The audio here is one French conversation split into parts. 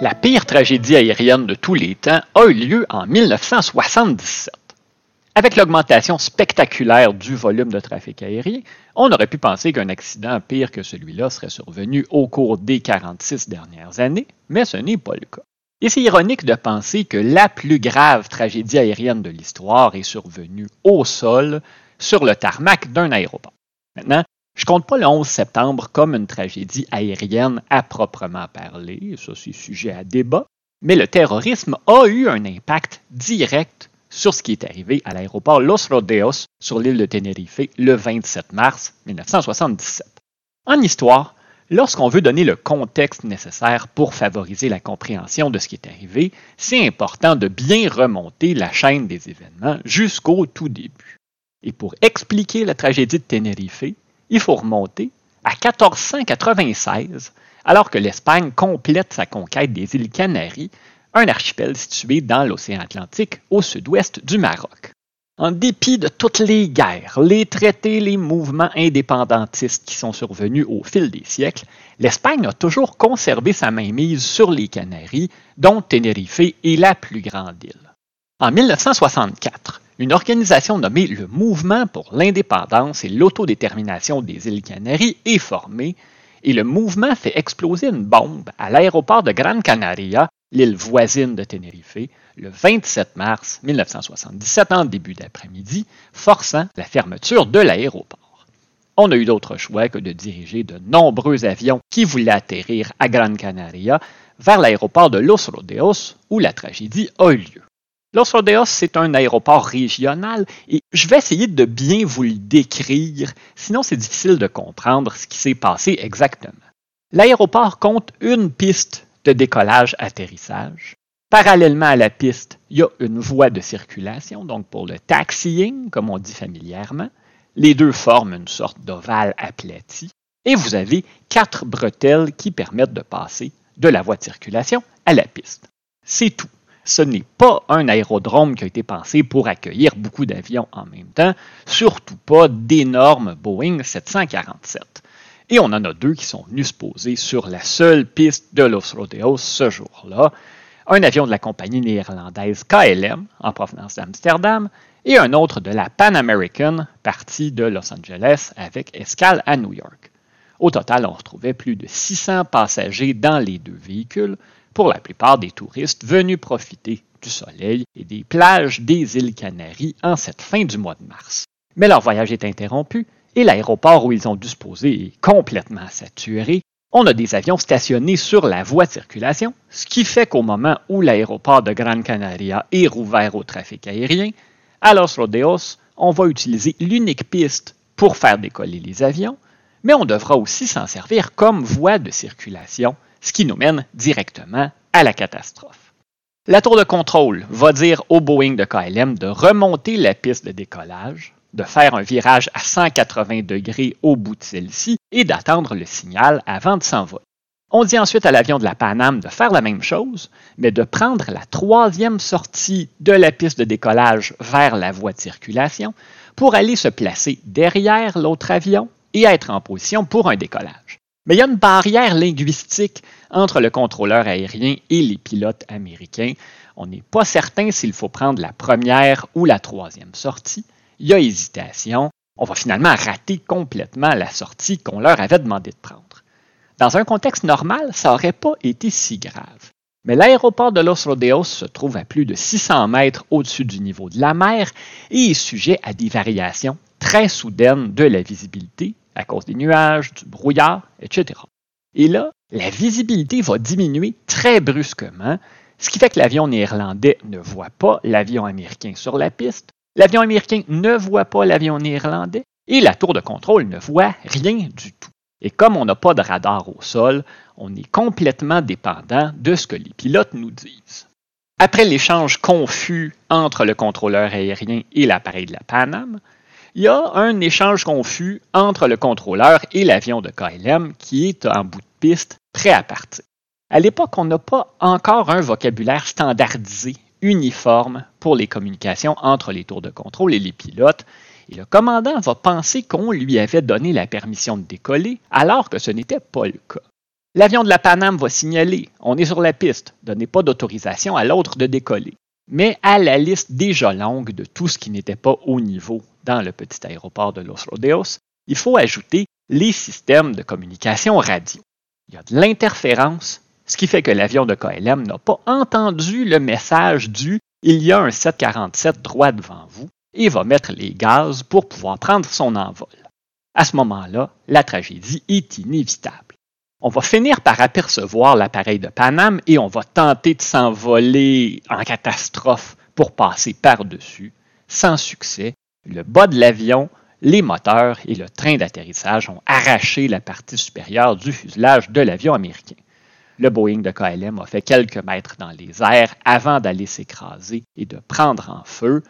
La pire tragédie aérienne de tous les temps a eu lieu en 1977. Avec l'augmentation spectaculaire du volume de trafic aérien, on aurait pu penser qu'un accident pire que celui-là serait survenu au cours des 46 dernières années, mais ce n'est pas le cas. Et c'est ironique de penser que la plus grave tragédie aérienne de l'histoire est survenue au sol, sur le tarmac d'un aéroport. Maintenant, je compte pas le 11 septembre comme une tragédie aérienne à proprement parler, ça c'est sujet à débat, mais le terrorisme a eu un impact direct sur ce qui est arrivé à l'aéroport Los Rodeos sur l'île de Tenerife le 27 mars 1977. En histoire, lorsqu'on veut donner le contexte nécessaire pour favoriser la compréhension de ce qui est arrivé, c'est important de bien remonter la chaîne des événements jusqu'au tout début. Et pour expliquer la tragédie de Tenerife, il faut remonter à 1496, alors que l'Espagne complète sa conquête des îles Canaries un archipel situé dans l'océan Atlantique au sud-ouest du Maroc. En dépit de toutes les guerres, les traités, les mouvements indépendantistes qui sont survenus au fil des siècles, l'Espagne a toujours conservé sa mainmise sur les Canaries, dont Tenerife est la plus grande île. En 1964, une organisation nommée le Mouvement pour l'indépendance et l'autodétermination des îles Canaries est formée et le mouvement fait exploser une bombe à l'aéroport de Gran Canaria l'île voisine de Tenerife, le 27 mars 1977 en début d'après-midi, forçant la fermeture de l'aéroport. On n'a eu d'autre choix que de diriger de nombreux avions qui voulaient atterrir à Gran Canaria vers l'aéroport de Los Rodeos où la tragédie a eu lieu. Los Rodeos, c'est un aéroport régional et je vais essayer de bien vous le décrire, sinon c'est difficile de comprendre ce qui s'est passé exactement. L'aéroport compte une piste de décollage-atterrissage. Parallèlement à la piste, il y a une voie de circulation, donc pour le taxiing, comme on dit familièrement. Les deux forment une sorte d'ovale aplati. Et vous avez quatre bretelles qui permettent de passer de la voie de circulation à la piste. C'est tout. Ce n'est pas un aérodrome qui a été pensé pour accueillir beaucoup d'avions en même temps, surtout pas d'énormes Boeing 747. Et on en a deux qui sont venus se poser sur la seule piste de Los Rodeos ce jour-là. Un avion de la compagnie néerlandaise KLM en provenance d'Amsterdam et un autre de la Pan American parti de Los Angeles avec escale à New York. Au total, on retrouvait plus de 600 passagers dans les deux véhicules, pour la plupart des touristes venus profiter du soleil et des plages des îles Canaries en cette fin du mois de mars. Mais leur voyage est interrompu et l'aéroport où ils ont dû se poser est complètement saturé. On a des avions stationnés sur la voie de circulation, ce qui fait qu'au moment où l'aéroport de Gran Canaria est rouvert au trafic aérien, à Los Rodeos, on va utiliser l'unique piste pour faire décoller les avions, mais on devra aussi s'en servir comme voie de circulation, ce qui nous mène directement à la catastrophe. La tour de contrôle va dire au Boeing de KLM de remonter la piste de décollage, de faire un virage à 180 degrés au bout de celle-ci et d'attendre le signal avant de s'envoler. On dit ensuite à l'avion de la Paname de faire la même chose, mais de prendre la troisième sortie de la piste de décollage vers la voie de circulation pour aller se placer derrière l'autre avion et être en position pour un décollage. Mais il y a une barrière linguistique entre le contrôleur aérien et les pilotes américains. On n'est pas certain s'il faut prendre la première ou la troisième sortie il y a hésitation, on va finalement rater complètement la sortie qu'on leur avait demandé de prendre. Dans un contexte normal, ça n'aurait pas été si grave. Mais l'aéroport de Los Rodeos se trouve à plus de 600 mètres au-dessus du niveau de la mer et est sujet à des variations très soudaines de la visibilité à cause des nuages, du brouillard, etc. Et là, la visibilité va diminuer très brusquement, ce qui fait que l'avion néerlandais ne voit pas l'avion américain sur la piste, L'avion américain ne voit pas l'avion néerlandais et la tour de contrôle ne voit rien du tout. Et comme on n'a pas de radar au sol, on est complètement dépendant de ce que les pilotes nous disent. Après l'échange confus entre le contrôleur aérien et l'appareil de la Paname, il y a un échange confus entre le contrôleur et l'avion de KLM qui est en bout de piste, prêt à partir. À l'époque, on n'a pas encore un vocabulaire standardisé uniforme pour les communications entre les tours de contrôle et les pilotes, et le commandant va penser qu'on lui avait donné la permission de décoller alors que ce n'était pas le cas. L'avion de la Paname va signaler On est sur la piste, donnez pas d'autorisation à l'autre de décoller. Mais à la liste déjà longue de tout ce qui n'était pas au niveau dans le petit aéroport de Los Rodeos, il faut ajouter les systèmes de communication radio. Il y a de l'interférence, ce qui fait que l'avion de KLM n'a pas entendu le message du Il y a un 747 droit devant vous et va mettre les gaz pour pouvoir prendre son envol. À ce moment-là, la tragédie est inévitable on va finir par apercevoir l'appareil de Paname et on va tenter de s'envoler en catastrophe pour passer par-dessus. Sans succès, le bas de l'avion, les moteurs et le train d'atterrissage ont arraché la partie supérieure du fuselage de l'avion américain. Le Boeing de KLM a fait quelques mètres dans les airs avant d'aller s'écraser et de prendre en feu.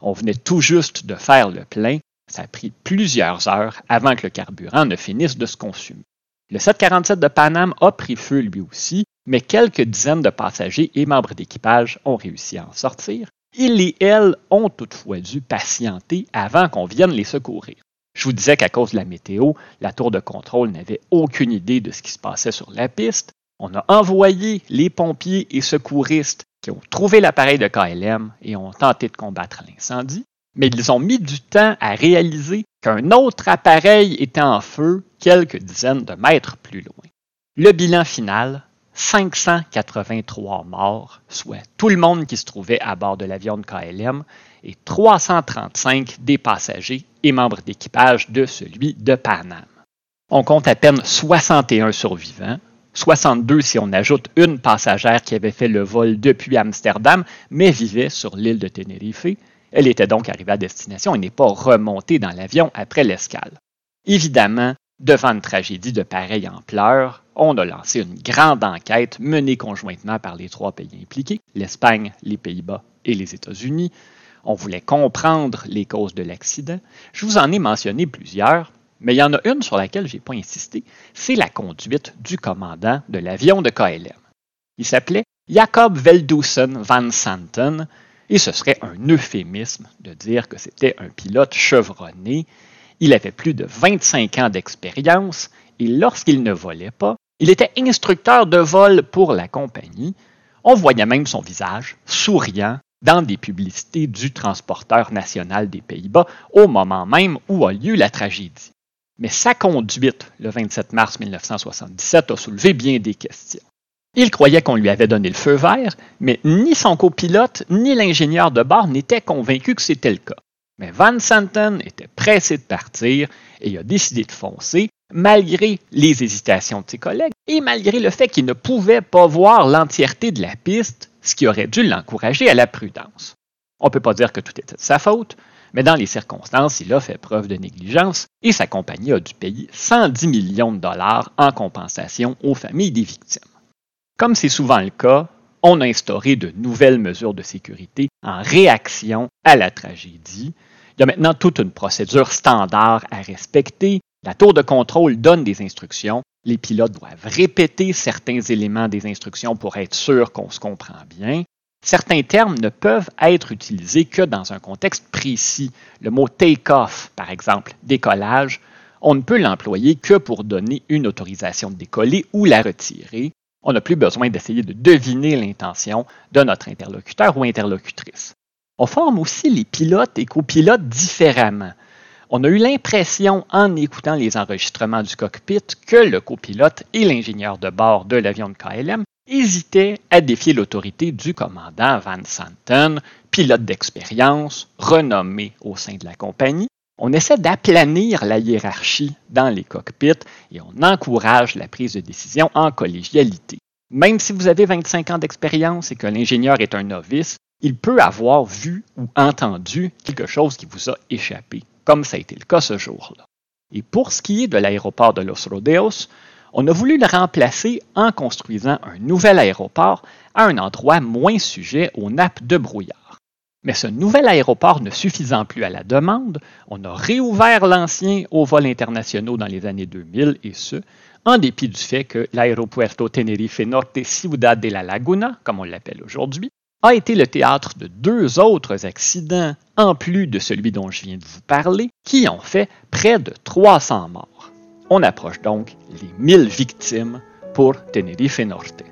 On venait tout juste de faire le plein. Ça a pris plusieurs heures avant que le carburant ne finisse de se consumer. Le 747 de Paname a pris feu lui aussi, mais quelques dizaines de passagers et membres d'équipage ont réussi à en sortir. Ils et elles ont toutefois dû patienter avant qu'on vienne les secourir. Je vous disais qu'à cause de la météo, la tour de contrôle n'avait aucune idée de ce qui se passait sur la piste. On a envoyé les pompiers et secouristes qui ont trouvé l'appareil de KLM et ont tenté de combattre l'incendie mais ils ont mis du temps à réaliser qu'un autre appareil était en feu quelques dizaines de mètres plus loin. Le bilan final, 583 morts, soit tout le monde qui se trouvait à bord de l'avion de KLM, et 335 des passagers et membres d'équipage de celui de Paname. On compte à peine 61 survivants, 62 si on ajoute une passagère qui avait fait le vol depuis Amsterdam, mais vivait sur l'île de Tenerife, elle était donc arrivée à destination et n'est pas remontée dans l'avion après l'escale. Évidemment, devant une tragédie de pareille ampleur, on a lancé une grande enquête menée conjointement par les trois pays impliqués, l'Espagne, les Pays-Bas et les États-Unis. On voulait comprendre les causes de l'accident. Je vous en ai mentionné plusieurs, mais il y en a une sur laquelle je n'ai pas insisté, c'est la conduite du commandant de l'avion de KLM. Il s'appelait Jacob Veldusen van Santen et ce serait un euphémisme de dire que c'était un pilote chevronné. Il avait plus de 25 ans d'expérience et lorsqu'il ne volait pas, il était instructeur de vol pour la compagnie. On voyait même son visage souriant dans des publicités du transporteur national des Pays-Bas au moment même où a lieu la tragédie. Mais sa conduite, le 27 mars 1977, a soulevé bien des questions. Il croyait qu'on lui avait donné le feu vert, mais ni son copilote ni l'ingénieur de bord n'étaient convaincus que c'était le cas. Mais Van Santen était pressé de partir et a décidé de foncer, malgré les hésitations de ses collègues et malgré le fait qu'il ne pouvait pas voir l'entièreté de la piste, ce qui aurait dû l'encourager à la prudence. On ne peut pas dire que tout était de sa faute, mais dans les circonstances, il a fait preuve de négligence et sa compagnie a dû payer 110 millions de dollars en compensation aux familles des victimes. Comme c'est souvent le cas, on a instauré de nouvelles mesures de sécurité en réaction à la tragédie. Il y a maintenant toute une procédure standard à respecter. La tour de contrôle donne des instructions. Les pilotes doivent répéter certains éléments des instructions pour être sûr qu'on se comprend bien. Certains termes ne peuvent être utilisés que dans un contexte précis. Le mot take-off, par exemple, décollage, on ne peut l'employer que pour donner une autorisation de décoller ou la retirer on n'a plus besoin d'essayer de deviner l'intention de notre interlocuteur ou interlocutrice. On forme aussi les pilotes et copilotes différemment. On a eu l'impression, en écoutant les enregistrements du cockpit, que le copilote et l'ingénieur de bord de l'avion de KLM hésitaient à défier l'autorité du commandant Van Santen, pilote d'expérience, renommé au sein de la compagnie, on essaie d'aplanir la hiérarchie dans les cockpits et on encourage la prise de décision en collégialité. Même si vous avez 25 ans d'expérience et que l'ingénieur est un novice, il peut avoir vu ou entendu quelque chose qui vous a échappé, comme ça a été le cas ce jour-là. Et pour ce qui est de l'aéroport de Los Rodeos, on a voulu le remplacer en construisant un nouvel aéroport à un endroit moins sujet aux nappes de brouillard. Mais ce nouvel aéroport ne suffisant plus à la demande, on a réouvert l'ancien aux vols internationaux dans les années 2000 et ce, en dépit du fait que l'aéropuerto Tenerife Norte Ciudad de la Laguna, comme on l'appelle aujourd'hui, a été le théâtre de deux autres accidents, en plus de celui dont je viens de vous parler, qui ont fait près de 300 morts. On approche donc les 1000 victimes pour Tenerife Norte.